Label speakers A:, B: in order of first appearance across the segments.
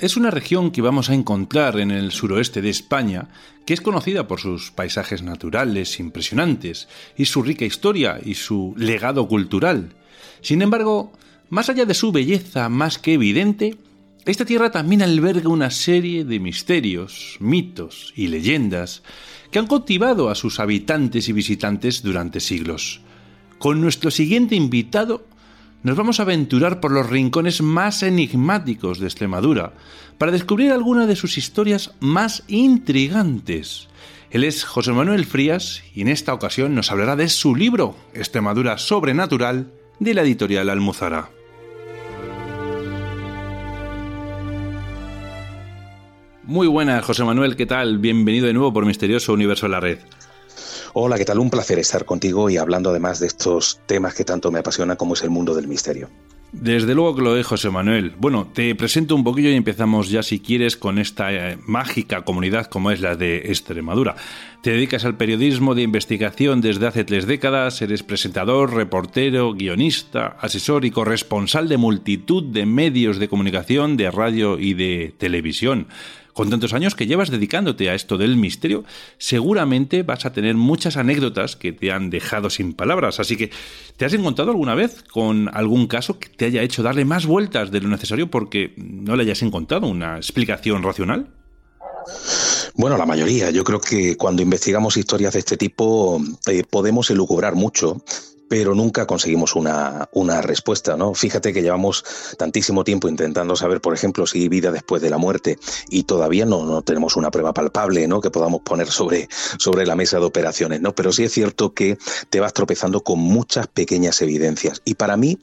A: es una región que vamos a encontrar en el suroeste de España, que es conocida por sus paisajes naturales impresionantes, y su rica historia y su legado cultural. Sin embargo, más allá de su belleza más que evidente, esta tierra también alberga una serie de misterios, mitos y leyendas que han cautivado a sus habitantes y visitantes durante siglos. Con nuestro siguiente invitado nos vamos a aventurar por los rincones más enigmáticos de Extremadura para descubrir alguna de sus historias más intrigantes. Él es José Manuel Frías y en esta ocasión nos hablará de su libro Extremadura Sobrenatural de la editorial Almuzara. Muy buenas, José Manuel, ¿qué tal? Bienvenido de nuevo por Misterioso Universo de la Red.
B: Hola, ¿qué tal? Un placer estar contigo y hablando además de estos temas que tanto me apasionan como es el mundo del misterio.
A: Desde luego que lo es, José Manuel. Bueno, te presento un poquillo y empezamos ya, si quieres, con esta eh, mágica comunidad como es la de Extremadura. Te dedicas al periodismo de investigación desde hace tres décadas, eres presentador, reportero, guionista, asesor y corresponsal de multitud de medios de comunicación, de radio y de televisión con tantos años que llevas dedicándote a esto del misterio, seguramente vas a tener muchas anécdotas que te han dejado sin palabras. Así que, ¿te has encontrado alguna vez con algún caso que te haya hecho darle más vueltas de lo necesario porque no le hayas encontrado una explicación racional?
B: Bueno, la mayoría. Yo creo que cuando investigamos historias de este tipo eh, podemos elucubrar mucho pero nunca conseguimos una, una, respuesta, ¿no? Fíjate que llevamos tantísimo tiempo intentando saber, por ejemplo, si hay vida después de la muerte y todavía no, no tenemos una prueba palpable, ¿no? Que podamos poner sobre, sobre la mesa de operaciones, ¿no? Pero sí es cierto que te vas tropezando con muchas pequeñas evidencias y para mí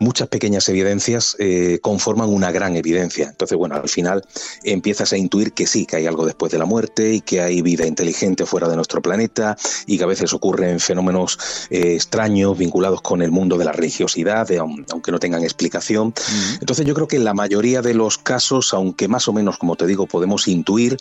B: muchas pequeñas evidencias eh, conforman una gran evidencia. Entonces, bueno, al final empiezas a intuir que sí, que hay algo después de la muerte y que hay vida inteligente fuera de nuestro planeta y que a veces ocurren fenómenos eh, extraños vinculados con el mundo de la religiosidad, aunque no tengan explicación. Entonces yo creo que en la mayoría de los casos, aunque más o menos, como te digo, podemos intuir,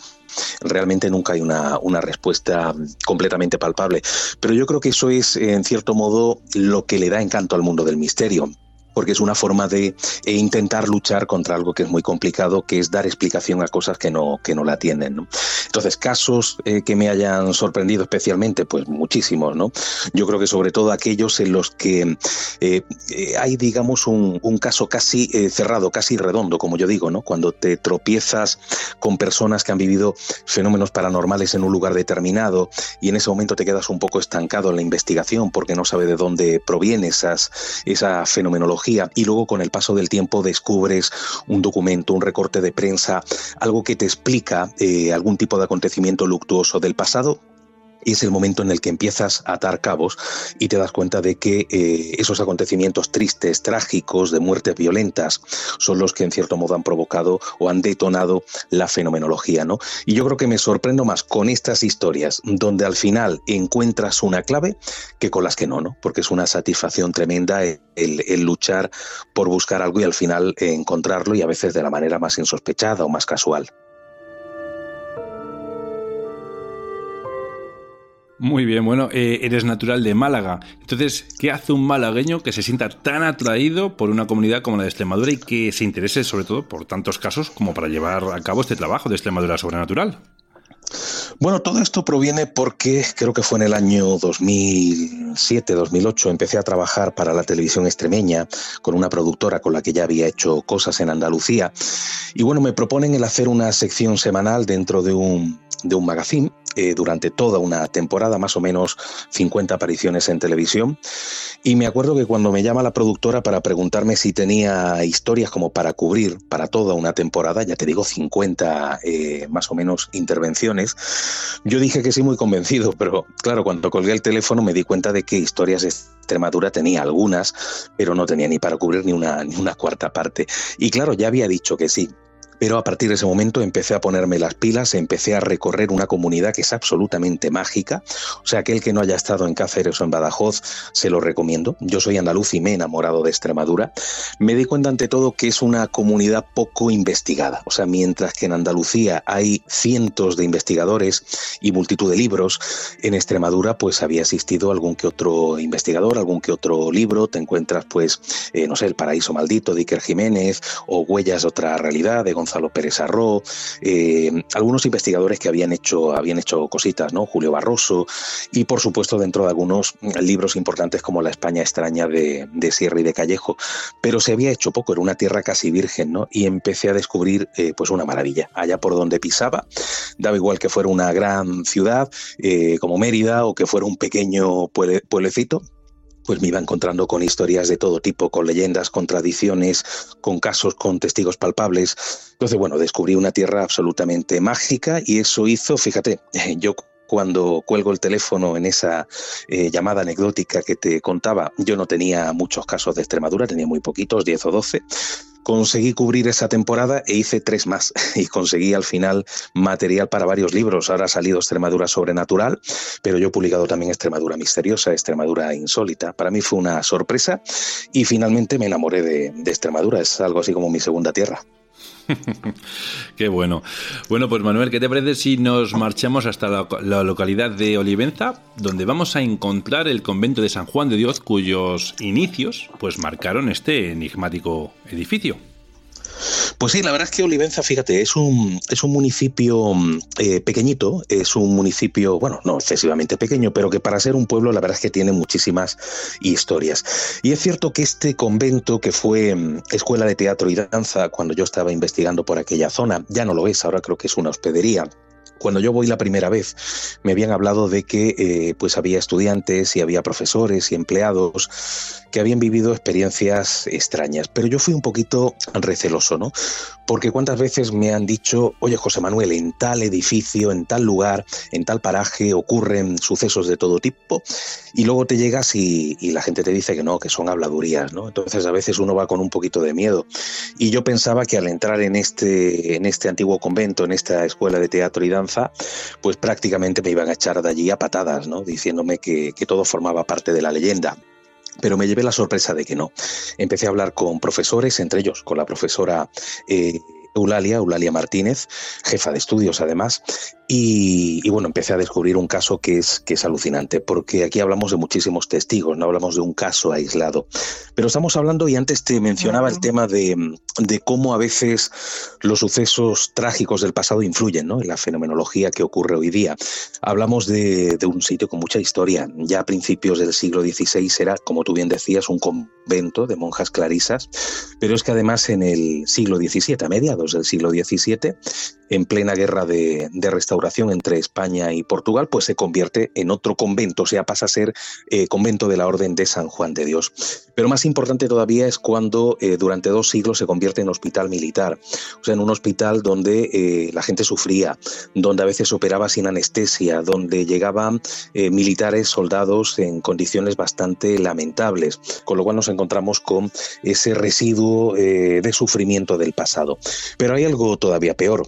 B: realmente nunca hay una, una respuesta completamente palpable. Pero yo creo que eso es, en cierto modo, lo que le da encanto al mundo del misterio porque es una forma de eh, intentar luchar contra algo que es muy complicado, que es dar explicación a cosas que no, que no la tienen. Entonces, casos eh, que me hayan sorprendido especialmente, pues muchísimos, ¿no? Yo creo que sobre todo aquellos en los que eh, hay, digamos, un, caso casi cerrado, casi redondo, como yo digo, ¿no? Cuando te tropiezas con personas que han vivido fenómenos paranormales en un lugar determinado y en ese momento te quedas un poco estancado en la investigación porque no sabe de dónde proviene esas, esa fenomenología y luego con el paso del tiempo descubres un documento, un recorte de prensa, algo que te explica eh, algún tipo de acontecimiento luctuoso del pasado es el momento en el que empiezas a atar cabos y te das cuenta de que eh, esos acontecimientos tristes, trágicos, de muertes violentas, son los que en cierto modo han provocado o han detonado la fenomenología, ¿no? Y yo creo que me sorprendo más con estas historias, donde al final encuentras una clave, que con las que no, ¿no? Porque es una satisfacción tremenda el, el luchar por buscar algo y al final encontrarlo y a veces de la manera más insospechada o más casual.
A: Muy bien, bueno, eh, eres natural de Málaga. Entonces, ¿qué hace un malagueño que se sienta tan atraído por una comunidad como la de Extremadura y que se interese sobre todo por tantos casos como para llevar a cabo este trabajo de Extremadura sobrenatural?
B: Bueno, todo esto proviene porque creo que fue en el año 2007, 2008, empecé a trabajar para la televisión extremeña con una productora con la que ya había hecho cosas en Andalucía. Y bueno, me proponen el hacer una sección semanal dentro de un, de un magazine eh, durante toda una temporada, más o menos 50 apariciones en televisión. Y me acuerdo que cuando me llama la productora para preguntarme si tenía historias como para cubrir para toda una temporada, ya te digo 50 eh, más o menos intervenciones, yo dije que sí muy convencido, pero claro, cuando colgué el teléfono me di cuenta de que historias de Extremadura tenía algunas, pero no tenía ni para cubrir ni una, ni una cuarta parte. Y claro, ya había dicho que sí, pero a partir de ese momento empecé a ponerme las pilas, empecé a recorrer una comunidad que es absolutamente mágica. O sea, aquel que no haya estado en Cáceres o en Badajoz, se lo recomiendo. Yo soy andaluz y me he enamorado de Extremadura. Me di cuenta ante todo que es una comunidad poco investigada. O sea, mientras que en Andalucía hay cientos de investigadores y multitud de libros, en Extremadura pues había existido algún que otro investigador, algún que otro libro. Te encuentras pues, eh, no sé, El Paraíso Maldito de Iker Jiménez o Huellas otra realidad de Gonzalo Gonzalo Pérez Arro, eh, algunos investigadores que habían hecho, habían hecho cositas, ¿no? Julio Barroso, y por supuesto dentro de algunos libros importantes como La España extraña de, Sierra y de Callejo. Pero se había hecho poco, era una tierra casi virgen, ¿no? Y empecé a descubrir eh, pues una maravilla. Allá por donde pisaba, daba igual que fuera una gran ciudad eh, como Mérida o que fuera un pequeño pueblecito, pues me iba encontrando con historias de todo tipo, con leyendas, con tradiciones, con casos, con testigos palpables. Entonces, bueno, descubrí una tierra absolutamente mágica y eso hizo, fíjate, yo cuando cuelgo el teléfono en esa eh, llamada anecdótica que te contaba, yo no tenía muchos casos de Extremadura, tenía muy poquitos, 10 o 12, conseguí cubrir esa temporada e hice tres más y conseguí al final material para varios libros. Ahora ha salido Extremadura Sobrenatural, pero yo he publicado también Extremadura Misteriosa, Extremadura Insólita. Para mí fue una sorpresa y finalmente me enamoré de, de Extremadura. Es algo así como mi segunda tierra.
A: Qué bueno. Bueno, pues Manuel, ¿qué te parece si nos marchamos hasta la, localidad de Olivenza, donde vamos a encontrar el convento de San Juan de Dios, cuyos inicios pues marcaron este enigmático edificio?
B: Pues sí, la verdad es que Olivenza, fíjate, es un, es un municipio eh, pequeñito, es un municipio, bueno, no excesivamente pequeño, pero que para ser un pueblo la verdad es que tiene muchísimas historias. Y es cierto que este convento, que fue mm, escuela de teatro y danza cuando yo estaba investigando por aquella zona, ya no lo es, ahora creo que es una hospedería cuando yo voy la primera vez, me habían hablado de que eh, pues había estudiantes y había profesores y empleados que habían vivido experiencias extrañas, pero yo fui un poquito receloso, ¿no? Porque cuántas veces me han dicho, oye José Manuel, en tal edificio, en tal lugar, en tal paraje ocurren sucesos de todo tipo, y luego te llegas y, la gente te dice que no, que son habladurías, ¿no? Entonces a veces uno va con un poquito de miedo. Y yo pensaba que al entrar en este, en este antiguo convento, en esta escuela de teatro y danza, pues prácticamente me iban a echar de allí a patadas, ¿no? Diciéndome que, todo formaba parte de la leyenda pero me llevé la sorpresa de que no. Empecé a hablar con profesores, entre ellos con la profesora eh, Eulalia, Eulalia Martínez, jefa de estudios además, y, bueno, empecé a descubrir un caso que es, que es alucinante, porque aquí hablamos de muchísimos testigos, no hablamos de un caso aislado. Pero estamos hablando, y antes te mencionaba el tema de, de cómo a veces los sucesos trágicos del pasado influyen ¿no? en la fenomenología que ocurre hoy día. Hablamos de, de, un sitio con mucha historia. Ya a principios del siglo XVI era, como tú bien decías, un convento de monjas clarisas, pero es que además en el siglo XVII, a mediados del siglo XVII, en plena guerra de, restauración entre España y Portugal, pues se convierte en otro convento, o sea, pasa a ser eh, convento de la Orden de San Juan de Dios. Pero más importante todavía es cuando eh, durante dos siglos se convierte en hospital militar, o sea, en un hospital donde eh, la gente sufría, donde a veces operaba sin anestesia, donde llegaban militares, soldados en condiciones bastante lamentables, con lo cual nos encontramos con ese residuo de sufrimiento del pasado. Pero hay algo todavía peor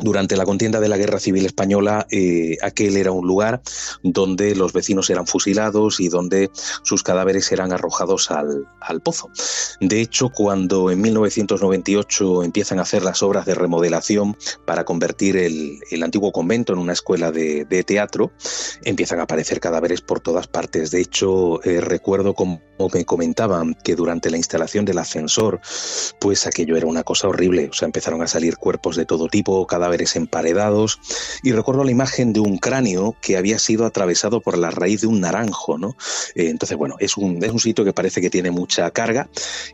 B: durante la contienda de la Guerra Civil Española, eh, aquel era un lugar donde los vecinos eran fusilados y donde sus cadáveres eran arrojados al, pozo. De hecho, cuando en 1998 empiezan a hacer las obras de remodelación para convertir el, antiguo convento en una escuela de, teatro, empiezan a aparecer cadáveres por todas partes. De hecho, eh, recuerdo como me comentaban que durante la instalación del ascensor, pues aquello era una cosa horrible. O sea, empezaron a salir cuerpos de todo tipo, cadáveres emparedados y recuerdo la imagen de un cráneo que había sido atravesado por la raíz de un naranjo, ¿no? Eh, entonces, bueno, es un, es un sitio que parece que tiene mucha carga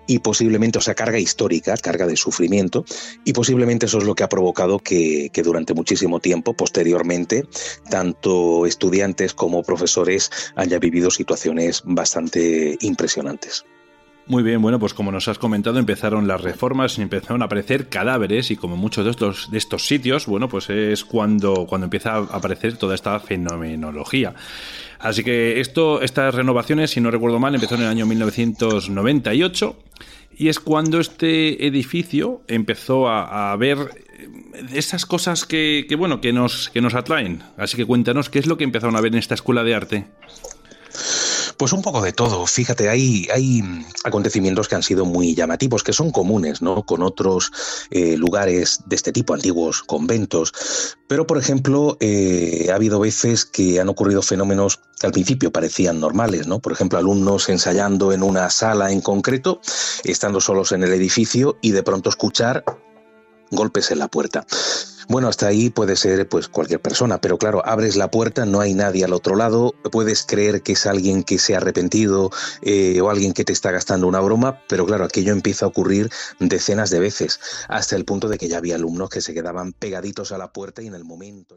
B: y posiblemente, o sea, carga histórica, carga de sufrimiento y posiblemente eso es lo que ha provocado que, que durante muchísimo tiempo, posteriormente, tanto estudiantes como profesores hayan vivido situaciones bastante impresionantes.
A: Muy bien, bueno, pues como nos has comentado, empezaron las reformas empezaron a aparecer cadáveres y como muchos de estos, de estos sitios, bueno, pues es cuando, cuando empieza a aparecer toda esta fenomenología. Así que esto, estas renovaciones, si no recuerdo mal, empezaron en el año 1998 Y es cuando este edificio empezó a, ver esas cosas que, bueno, que nos, que nos atraen. Así que cuéntanos qué es lo que empezaron a ver en esta escuela de arte.
B: Pues un poco de todo. Fíjate, hay, hay acontecimientos que han sido muy llamativos, que son comunes, ¿no? Con otros eh, lugares de este tipo, antiguos conventos. Pero, por ejemplo, eh, ha habido veces que han ocurrido fenómenos que al principio parecían normales, ¿no? Por ejemplo, alumnos ensayando en una sala en concreto, estando solos en el edificio y de pronto escuchar golpes en la puerta. Bueno, hasta ahí puede ser pues cualquier persona, pero claro, abres la puerta, no hay nadie al otro lado, puedes creer que es alguien que se ha arrepentido eh, o alguien que te está gastando una broma, pero claro, aquello empieza a ocurrir decenas de veces, hasta el punto de que ya había alumnos que se quedaban pegaditos a la puerta y en el momento...